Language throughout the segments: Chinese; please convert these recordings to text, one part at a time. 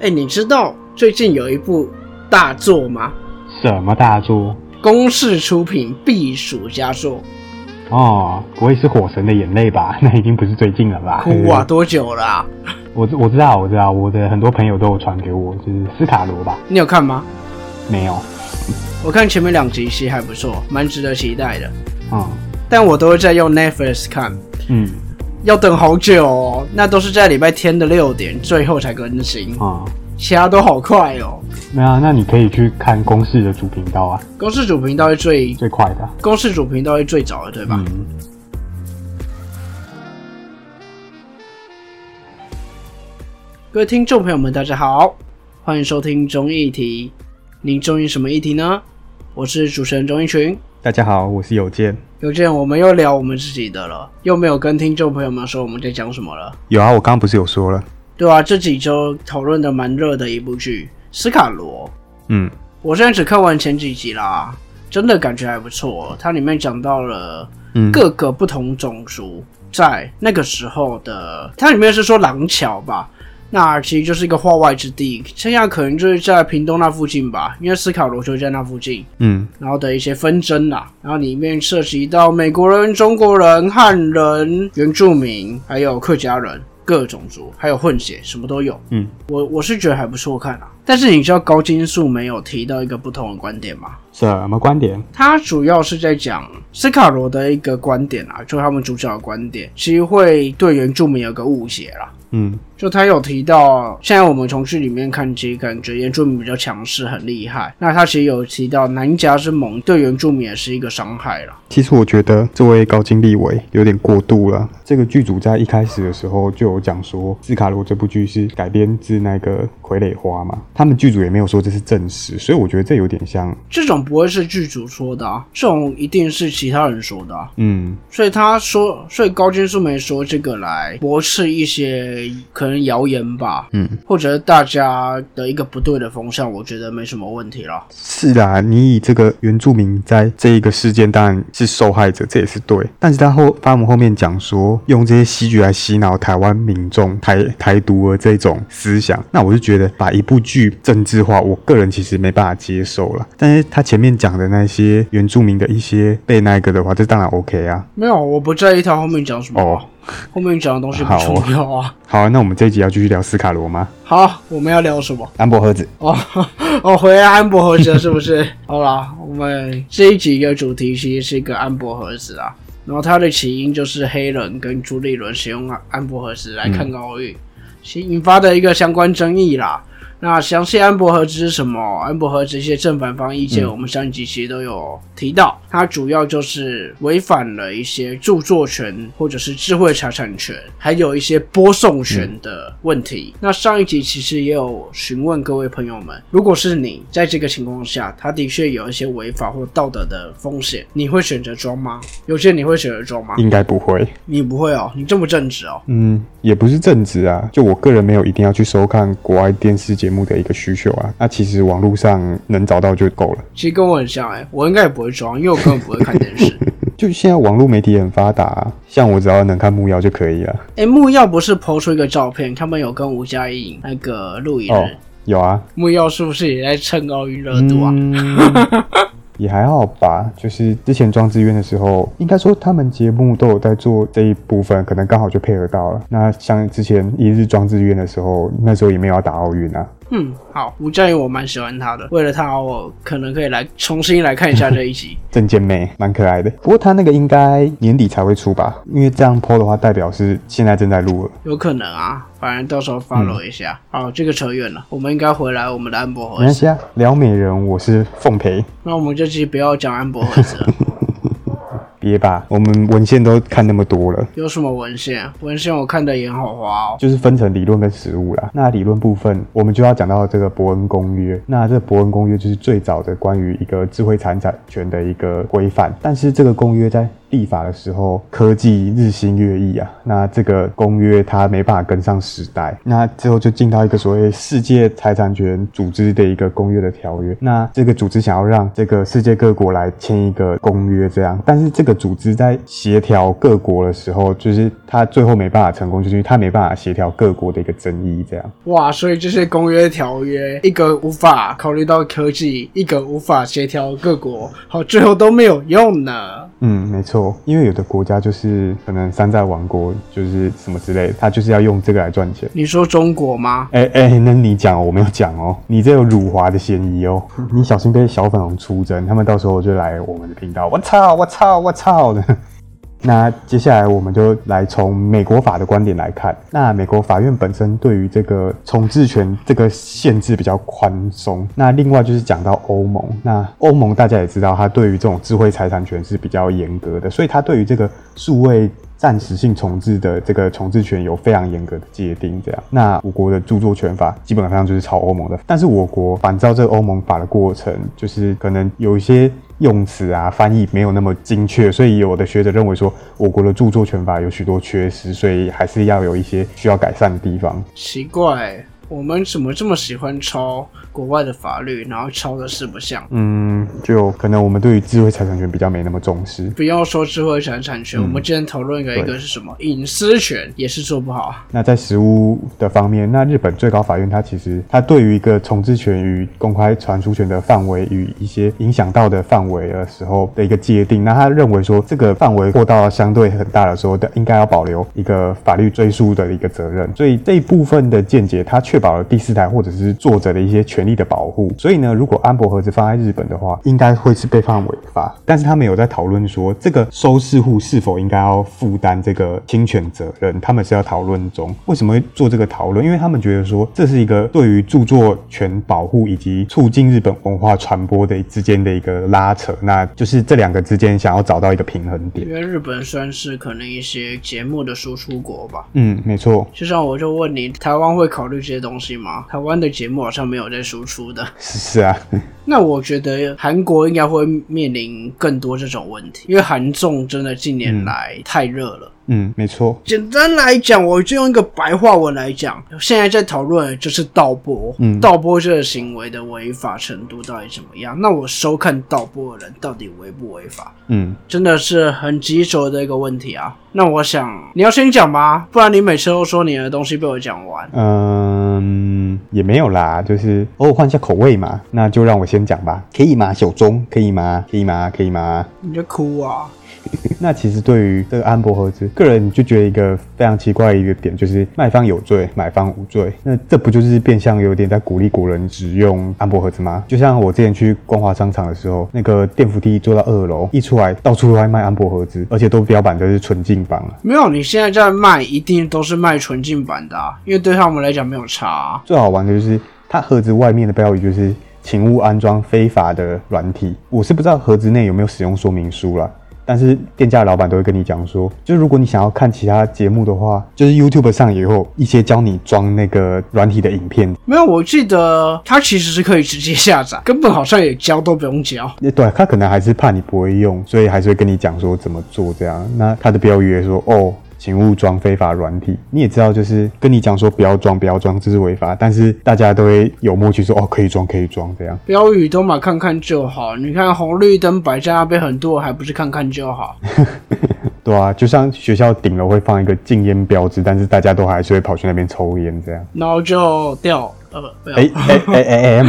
哎，你知道最近有一部大作吗？什么大作？公式出品必属佳作。哦，不会是《火神的眼泪》吧？那已经不是最近了吧？哭啊，多久了？我我知道，我知道，我的很多朋友都有传给我，就是斯卡罗吧？你有看吗？没有。我看前面两集其实还不错，蛮值得期待的。嗯。但我都会在用 Netflix 看。嗯。要等好久哦，那都是在礼拜天的六点最后才更新啊，其他都好快哦。没有，那你可以去看公式的主频道啊。公式主频道是最最快的，公式主频道是最早的，对吧？嗯。各位听众朋友们，大家好，欢迎收听中议题。您中意什么议题呢？我是主持人钟一群。大家好，我是有健。有健，我们又聊我们自己的了，又没有跟听众朋友们说我们在讲什么了。有啊，我刚刚不是有说了？对啊，这几周讨论的蛮热的一部剧《斯卡罗》。嗯，我现在只看完前几集啦，真的感觉还不错。它里面讲到了各个不同种族在那个时候的，它里面是说廊桥吧。那其实就是一个化外之地，现在可能就是在屏东那附近吧，因为斯卡罗就在那附近。嗯，然后的一些纷争啦，然后里面涉及到美国人、中国人、汉人、原住民，还有客家人，各种族，还有混血，什么都有。嗯，我我是觉得还不错看啊。但是你知道高金素没有提到一个不同的观点吗？什么观点？他主要是在讲斯卡罗的一个观点啊，就他们主角的观点，其实会对原住民有个误解啦。嗯。就他有提到，现在我们从剧里面看，其实感觉原住民比较强势，很厉害。那他其实有提到南夹之盟对原住民也是一个伤害了。其实我觉得这位高金立伟有点过度了。这个剧组在一开始的时候就有讲说，斯卡罗这部剧是改编自那个傀儡花嘛，他们剧组也没有说这是正史，所以我觉得这有点像。这种不会是剧组说的，啊，这种一定是其他人说的。嗯，所以他说，所以高金素梅说这个来驳斥一些可。谣言吧，嗯，或者大家的一个不对的风向，我觉得没什么问题了。是啦，你以这个原住民在这一个事件当然是受害者，这也是对。但是他后发姆后面讲说，用这些戏剧来洗脑台湾民众台台独的这种思想，那我就觉得把一部剧政治化，我个人其实没办法接受了。但是他前面讲的那些原住民的一些被那个的话，这当然 OK 啊。没有，我不在意他后面讲什么。哦。后面讲的东西不重要啊。好，那我们这一集要继续聊斯卡罗吗？好，我们要聊什么？安博盒子。哦，哦，回来安博盒子了，是不是？好啦，我们这一集的主题其实是一个安博盒子啊。然后它的起因就是黑人跟朱立伦使用安博盒子来看奥运，其引发的一个相关争议啦。那详细安博盒子是什么？安博盒子一些正反方意见，我们上一集其实都有提到。它主要就是违反了一些著作权或者是智慧财产权，还有一些播送权的问题。那上一集其实也有询问各位朋友们，如果是你在这个情况下，他的确有一些违法或道德的风险，你会选择装吗？有些你会选择装吗？应该不会。你不会哦，你这么正直哦。嗯，也不是正直啊，就我个人没有一定要去收看国外电视节。节目的一个需求啊，那其实网络上能找到就够了。其实跟我很像哎，我应该也不会装，因为我根本不会看电视。就现在网络媒体很发达，啊像我只要能看木曜就可以了。哎，木曜不是抛出一个照片，他们有跟吴佳颖那个录影？哦，有啊。木曜是不是也在蹭奥运热度啊？也还好吧，就是之前装志愿的时候，应该说他们节目都有在做这一部分，可能刚好就配合到了。那像之前一日装志愿的时候，那时候也没有要打奥运啊。嗯，好，吴佳怡我蛮喜欢他的，为了他我可能可以来重新来看一下这一集。郑健妹蛮可爱的，不过他那个应该年底才会出吧？因为这样播的话，代表是现在正在录了。有可能啊，反正到时候 follow 一下。好，这个扯远了，我们应该回来我们的安博盒。没关系啊，聊美人，我是奉陪。那我们这期不要讲安博盒子了。别吧，我们文献都看那么多了。有什么文献？文献我看的眼好花哦。就是分成理论跟实物啦。那理论部分，我们就要讲到这个伯恩公约。那这伯恩公约就是最早的关于一个智慧财产权的一个规范。但是这个公约在立法的时候，科技日新月异啊，那这个公约它没办法跟上时代，那之后就进到一个所谓世界财产权组织的一个公约的条约。那这个组织想要让这个世界各国来签一个公约，这样，但是这个组织在协调各国的时候，就是它最后没办法成功，就是因为它没办法协调各国的一个争议，这样。哇，所以这些公约条约，一个无法考虑到科技，一个无法协调各国，好，最后都没有用呢。嗯，没错，因为有的国家就是可能山寨王国，就是什么之类的，他就是要用这个来赚钱。你说中国吗？哎哎，那你讲哦，我没有讲哦，你这有辱华的嫌疑哦，你小心被小粉红出征，他们到时候就来我们的频道，我操，我操，我操的。那接下来我们就来从美国法的观点来看，那美国法院本身对于这个重置权这个限制比较宽松。那另外就是讲到欧盟，那欧盟大家也知道，它对于这种智慧财产权是比较严格的，所以它对于这个数位。暂时性重置的这个重置权有非常严格的界定，这样。那我国的著作权法基本上就是抄欧盟的，但是我国反照这个欧盟法的过程，就是可能有一些用词啊翻译没有那么精确，所以有的学者认为说，我国的著作权法有许多缺失，所以还是要有一些需要改善的地方。奇怪。我们怎么这么喜欢抄国外的法律，然后抄的四不像？嗯，就可能我们对于智慧财产权比较没那么重视。不要说智慧财产权，我们今天讨论一个一个是什么？隐私权也是做不好。那在实务的方面，那日本最高法院它其实它对于一个重置权与公开传输权的范围与一些影响到的范围的时候的一个界定，那他认为说这个范围过到相对很大的时候，的应该要保留一个法律追溯的一个责任。所以这一部分的见解，它确。确保了第四台或者是作者的一些权利的保护，所以呢，如果安博盒子放在日本的话，应该会是被判违法。但是他们有在讨论说，这个收视户是否应该要负担这个侵权责任？他们是要讨论中。为什么会做这个讨论？因为他们觉得说，这是一个对于著作权保护以及促进日本文化传播的之间的一个拉扯，那就是这两个之间想要找到一个平衡点。因为日本算是可能一些节目的输出国吧。嗯，没错。就像我就问你，台湾会考虑这些东？东西吗？台湾的节目好像没有在输出的。是啊，那我觉得韩国应该会面临更多这种问题，因为韩综真的近年来太热了。嗯，没错。简单来讲，我就用一个白话文来讲，现在在讨论就是盗播。嗯，盗播这个行为的违法程度到底怎么样？那我收看盗播的人到底违不违法？嗯，真的是很棘手的一个问题啊。那我想你要先讲吧，不然你每次都说你的东西被我讲完。嗯，也没有啦，就是偶尔换一下口味嘛。那就让我先讲吧，可以吗？小钟，可以吗？可以吗？可以吗？你就哭啊？那其实对于这个安博盒子，个人就觉得一个非常奇怪的一个点，就是卖方有罪，买方无罪。那这不就是变相有点在鼓励国人只用安博盒子吗？就像我之前去光华商场的时候，那个电扶梯坐到二楼，一出来到处都在卖安博盒子，而且都标榜的是纯净版。没有，你现在在卖，一定都是卖纯净版的，因为对他们来讲没有差。最好玩的就是它盒子外面的标语就是“请勿安装非法的软体”，我是不知道盒子内有没有使用说明书了。但是店家老板都会跟你讲说，就如果你想要看其他节目的话，就是 YouTube 上也有一些教你装那个软体的影片。没有，我记得它其实是可以直接下载，根本好像也教都不用教。对，他可能还是怕你不会用，所以还是会跟你讲说怎么做这样。那他的标语也说哦。请勿装非法软体。你也知道，就是跟你讲说不要装，不要装，这是违法。但是大家都会有默契说哦，可以装，可以装这样。标语都嘛看看就好。你看红绿灯摆在那边很多，还不是看看就好。对啊，就像学校顶楼会放一个禁烟标志，但是大家都还是会跑去那边抽烟这样。然后就掉。呃，哎哎哎哎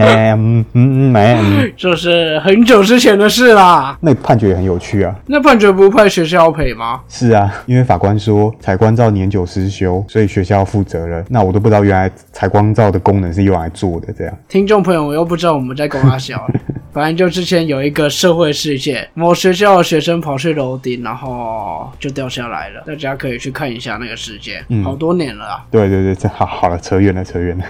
哎，嗯嗯没，这是很久之前的事啦。那判决也很有趣啊。那判决不判学校赔吗？是啊，因为法官说采光照年久失修，所以学校负责任。那我都不知道原来采光照的功能是用来做的这样。听众朋友，我又不知道我们在公阿小。反正就之前有一个社会事件，某学校的学生跑去楼顶，然后就掉下来了。大家可以去看一下那个事件，好多年了啊。对对对，这好好了，扯远了，扯远了。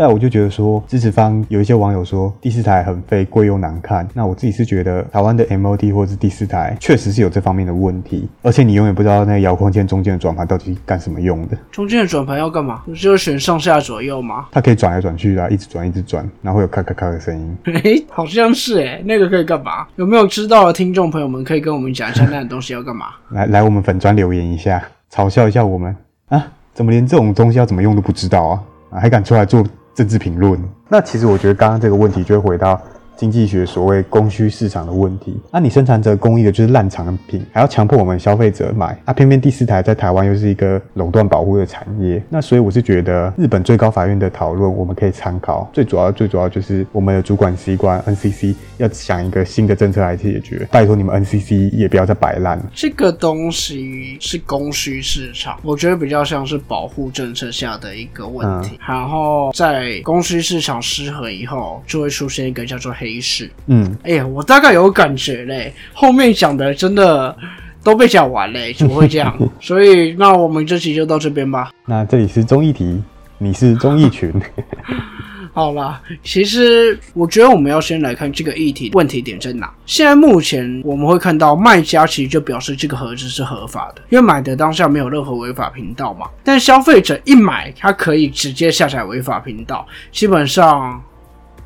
再来我就觉得说，支持方有一些网友说第四台很费、贵又难看。那我自己是觉得台湾的 MOD 或者是第四台确实是有这方面的问题，而且你永远不知道那个遥控键中间的转盘到底干什么用的。中间的转盘要干嘛？不就是选上下左右吗？它可以转来转去啊，一直转一直转，然后会有咔咔咔的声音。诶，好像是诶，那个可以干嘛？有没有知道的听众朋友们可以跟我们讲一下那个东西要干嘛？来 来，我们粉砖留言一下，嘲笑一下我们啊！怎么连这种东西要怎么用都不知道啊？啊，还敢出来做政治评论？那其实我觉得刚刚这个问题就会回到。经济学所谓供需市场的问题，那你生产者供应的就是烂产品，还要强迫我们消费者买，啊，偏偏第四台在台湾又是一个垄断保护的产业，那所以我是觉得日本最高法院的讨论我们可以参考，最主要最主要就是我们的主管机关 NCC 要想一个新的政策来解决，拜托你们 NCC 也不要再摆烂。这个东西是供需市场，我觉得比较像是保护政策下的一个问题，然后在供需市场失衡以后，就会出现一个叫做黑。没事，嗯，哎呀，我大概有感觉嘞，后面讲的真的都被讲完嘞，怎么会这样？所以，那我们这期就到这边吧。那这里是综艺题，你是综艺群。好啦，其实我觉得我们要先来看这个议题问题点在哪。现在目前我们会看到卖家其实就表示这个盒子是合法的，因为买的当下没有任何违法频道嘛。但消费者一买，他可以直接下载违法频道，基本上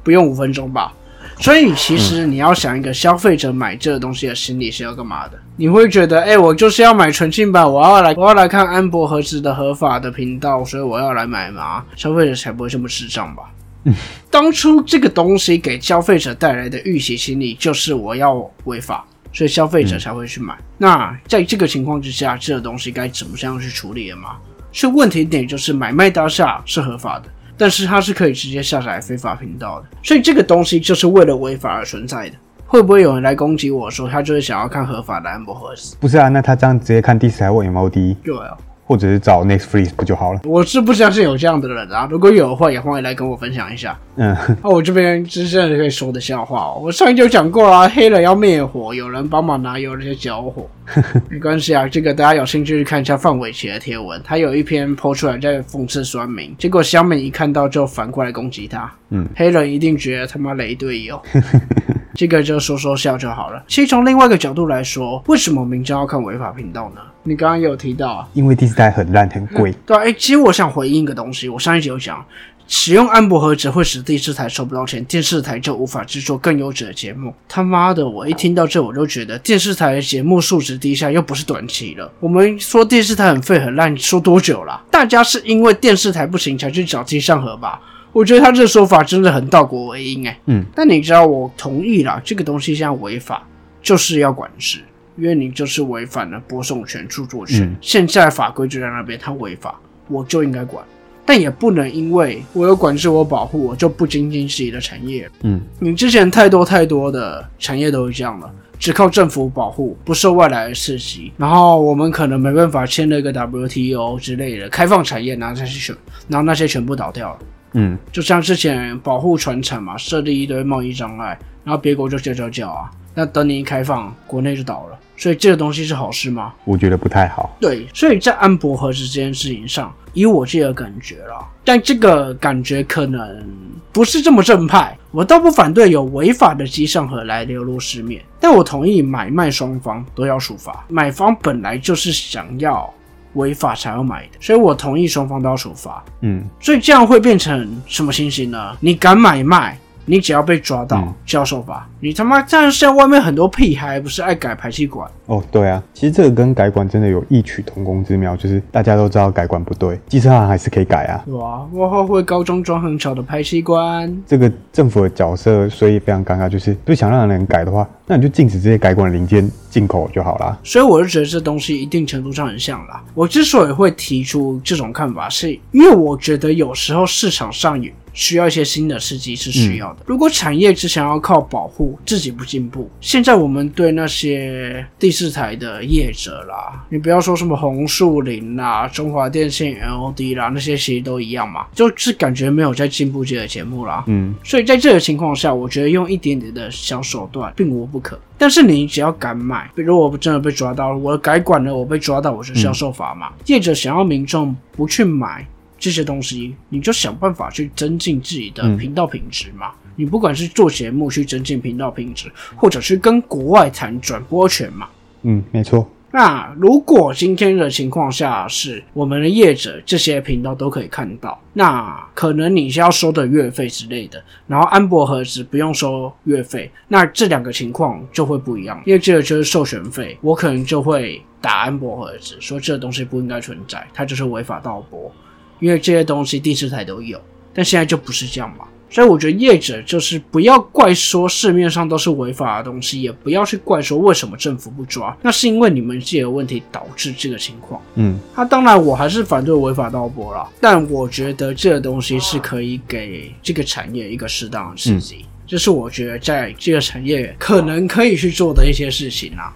不用五分钟吧。所以其实你要想一个消费者买这个东西的心理是要干嘛的？你会觉得，哎，我就是要买纯净版，我要来，我要来看安博盒子的合法的频道，所以我要来买嘛？消费者才不会这么智障吧？当初这个东西给消费者带来的预期心理就是我要违法，所以消费者才会去买。那在这个情况之下，这个东西该怎么样去处理了吗？所以问题点就是买卖当下是合法的。但是它是可以直接下载非法频道的，所以这个东西就是为了违法而存在的。会不会有人来攻击我说他就是想要看合法的安博盒子？不是啊，那他这样直接看第四台或 MOD？对啊。或者是找 Next Freeze 不就好了？我是不相信有这样的人啊！如果有的话，也欢迎来跟我分享一下。嗯，那我这边真正可以说的笑话哦。我上一集有讲过啊，黑人要灭火，有人帮忙拿油那些浇火，没关系啊。这个大家有兴趣去看一下范玮琪的贴文，他有一篇抛出来在讽刺酸民，结果小敏一看到就反过来攻击他。嗯，黑人一定觉得他妈雷队友。这个就说说笑就好了。其实从另外一个角度来说，为什么明章要看违法频道呢？你刚刚有提到啊，因为第四台很烂很贵。对，哎，其实我想回应一个东西。我上一集有讲，使用安博盒只会使第四台收不到钱，电视台就无法制作更优质的节目。他妈的，我一听到这我就觉得电视台的节目素质低下，又不是短期了。我们说电视台很废很烂，说多久了？大家是因为电视台不行才去找机上盒吧？我觉得他这个说法真的很倒果为因哎，嗯，但你知道我同意啦，这个东西现在违法，就是要管制，因为你就是违反了播送权、著作权，现在法规就在那边，他违法，我就应该管，但也不能因为我有管制、我保护，我就不精进自己的产业，嗯，你之前太多太多的产业都是这样了，只靠政府保护，不受外来的刺激，然后我们可能没办法签了一个 WTO 之类的开放产业，然后那些全，然后那些全部倒掉了。嗯，就像之前保护船产嘛，设立一堆贸易障碍，然后别国就叫叫叫啊，那等你一开放，国内就倒了。所以这个东西是好事吗？我觉得不太好。对，所以在安博核子这件事情上，以我自己的感觉啦，但这个感觉可能不是这么正派。我倒不反对有违法的机上盒来流入市面，但我同意买卖双方都要处罚。买方本来就是想要。违法才要买的，所以我同意双方都要处罚。嗯，所以这样会变成什么情形呢？你敢买卖？你只要被抓到就要受罚，你他妈这样现在外面很多屁孩不是爱改排气管哦？对啊，其实这个跟改管真的有异曲同工之妙，就是大家都知道改管不对，机车行还是可以改啊。哇，我后会高中装很巧的排气管，这个政府的角色所以非常尴尬，就是不想让人改的话，那你就禁止这些改管零件进口就好啦。所以我就觉得这东西一定程度上很像啦。我之所以会提出这种看法，是因为我觉得有时候市场上有。需要一些新的刺激是需要的。如果产业只想要靠保护自己不进步，现在我们对那些第四台的业者啦，你不要说什么红树林啦、中华电信 LD 啦，那些其实都一样嘛，就是感觉没有在进步这个节目啦。嗯，所以在这个情况下，我觉得用一点点的小手段并无不可。但是你只要敢买，比如我真的被抓到了，我改管了，我被抓到，我就是要受罚嘛。业者想要民众不去买。这些东西，你就想办法去增进自己的频道品质嘛。你不管是做节目去增进频道品质，或者是跟国外谈转播权嘛。嗯，没错。那如果今天的情况下是我们的业者这些频道都可以看到，那可能你是要收的月费之类的，然后安博盒子不用收月费，那这两个情况就会不一样，因为这个就是授权费，我可能就会打安博盒子，说这个东西不应该存在，它就是违法盗播，因为这些东西第四台都有，但现在就不是这样嘛。所以我觉得业者就是不要怪说市面上都是违法的东西，也不要去怪说为什么政府不抓，那是因为你们自己的问题导致这个情况。嗯，那当然我还是反对违法盗播啦，但我觉得这个东西是可以给这个产业一个适当的刺激，这是我觉得在这个产业可能可以去做的一些事情啦。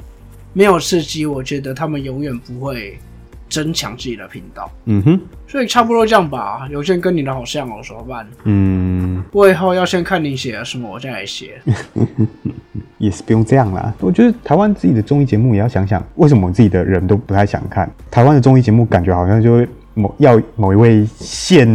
没有刺激，我觉得他们永远不会。增强自己的频道，嗯哼，所以差不多这样吧。有些人跟你的好像哦，怎么办？嗯，我以后要先看你写了什么，我再来写。也是不用这样啦。我觉得台湾自己的综艺节目也要想想，为什么自己的人都不太想看台湾的综艺节目？感觉好像就某要某一位现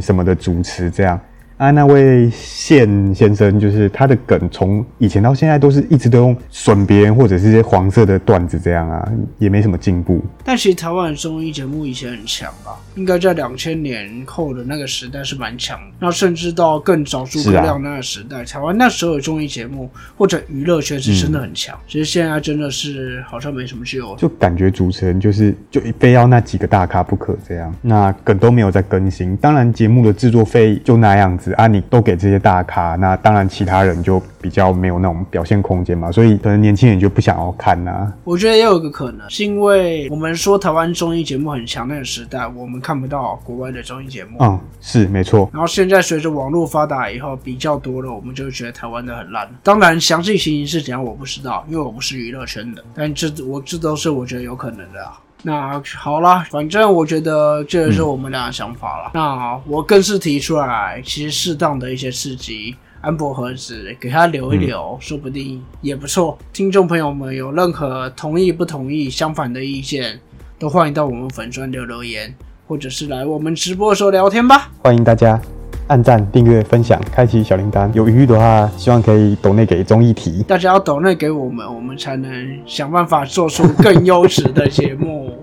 什么的主持这样。啊，那位宪先生，就是他的梗，从以前到现在都是一直都用损别人或者是些黄色的段子这样啊，也没什么进步。但其实台湾的综艺节目以前很强吧，应该在两千年后的那个时代是蛮强。那甚至到更早诸葛亮那个时代，台湾那时候的综艺节目或者娱乐圈是真的很强。其实现在真的是好像没什么救，就感觉主持人就是就非要那几个大咖不可这样，那梗都没有在更新。当然节目的制作费就那样子。啊，你都给这些大咖，那当然其他人就比较没有那种表现空间嘛，所以可能年轻人就不想要看呐。我觉得也有一个可能，是因为我们说台湾综艺节目很强那个时代，我们看不到国外的综艺节目。嗯，是没错。然后现在随着网络发达以后，比较多了，我们就觉得台湾的很烂。当然，详细情形是怎样我不知道，因为我不是娱乐圈的。但这我这都是我觉得有可能的啊。那好了，反正我觉得这是我们俩的想法了。那我更是提出来，其实适当的一些刺激，安博盒子给他留一留，说不定也不错。听众朋友们有任何同意不同意、相反的意见，都欢迎到我们粉专留留言，或者是来我们直播的时候聊天吧。欢迎大家。按赞、订阅、分享、开启小铃铛。有余裕的话，希望可以抖内给综艺题。大家要抖内给我们，我们才能想办法做出更优质的节目。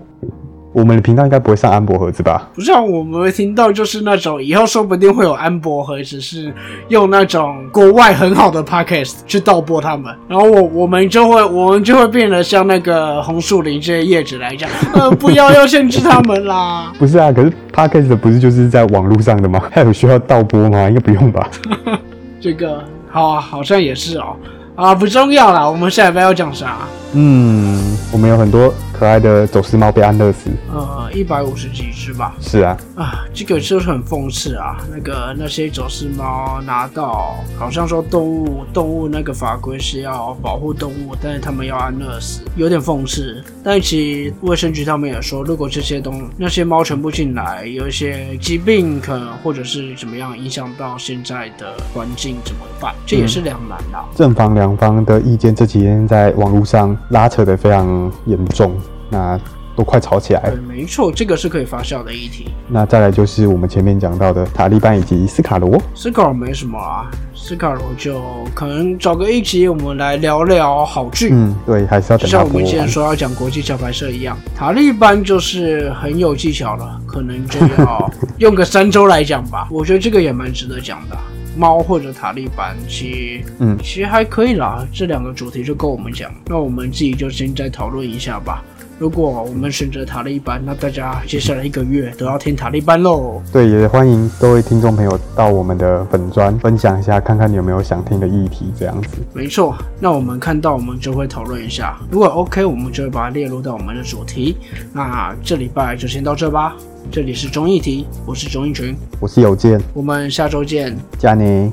我们的频道应该不会上安博盒子吧？不是，我们听到就是那种以后说不定会有安博盒子，是用那种国外很好的 podcast 去盗播他们，然后我我们就会我们就会变得像那个红树林这些叶子来讲，呃，不要要限制他们啦。不是啊，可是 podcast 不是就是在网络上的吗？还有需要盗播吗？应该不用吧？这个好啊，好像也是哦。啊，不重要啦，我们下一班要讲啥？嗯，我们有很多。可爱的走私猫被安乐死，呃，一百五十几只吧。是啊，啊，这个就是很讽刺啊。那个那些走私猫拿到，好像说动物动物那个法规是要保护动物，但是他们要安乐死，有点讽刺。但其实卫生局他们也说，如果这些东那些猫全部进来，有一些疾病可能或者是怎么样影响到现在的环境怎么办？这也是两难的。正方两方的意见这几天在网络上拉扯的非常严重。那都快吵起来了。没错，这个是可以发酵的议题。那再来就是我们前面讲到的塔利班以及斯卡罗。斯卡罗没什么啊，斯卡罗就可能找个一集，我们来聊聊好剧。嗯，对，还是要等像我们之前说要讲国际桥牌社一样，塔利班就是很有技巧了，可能就要用个三周来讲吧。我觉得这个也蛮值得讲的。猫或者塔利班，其实嗯，其实还可以啦。这两个主题就够我们讲，那我们自己就先再讨论一下吧。如果我们选择塔利班，那大家接下来一个月都要听塔利班喽。对，也欢迎各位听众朋友到我们的粉专分享一下，看看你有没有想听的议题这样子。没错，那我们看到我们就会讨论一下，如果 OK，我们就会把它列入到我们的主题。那这礼拜就先到这吧。这里是中艺题，我是中艺群，我是有健，我们下周见，加你。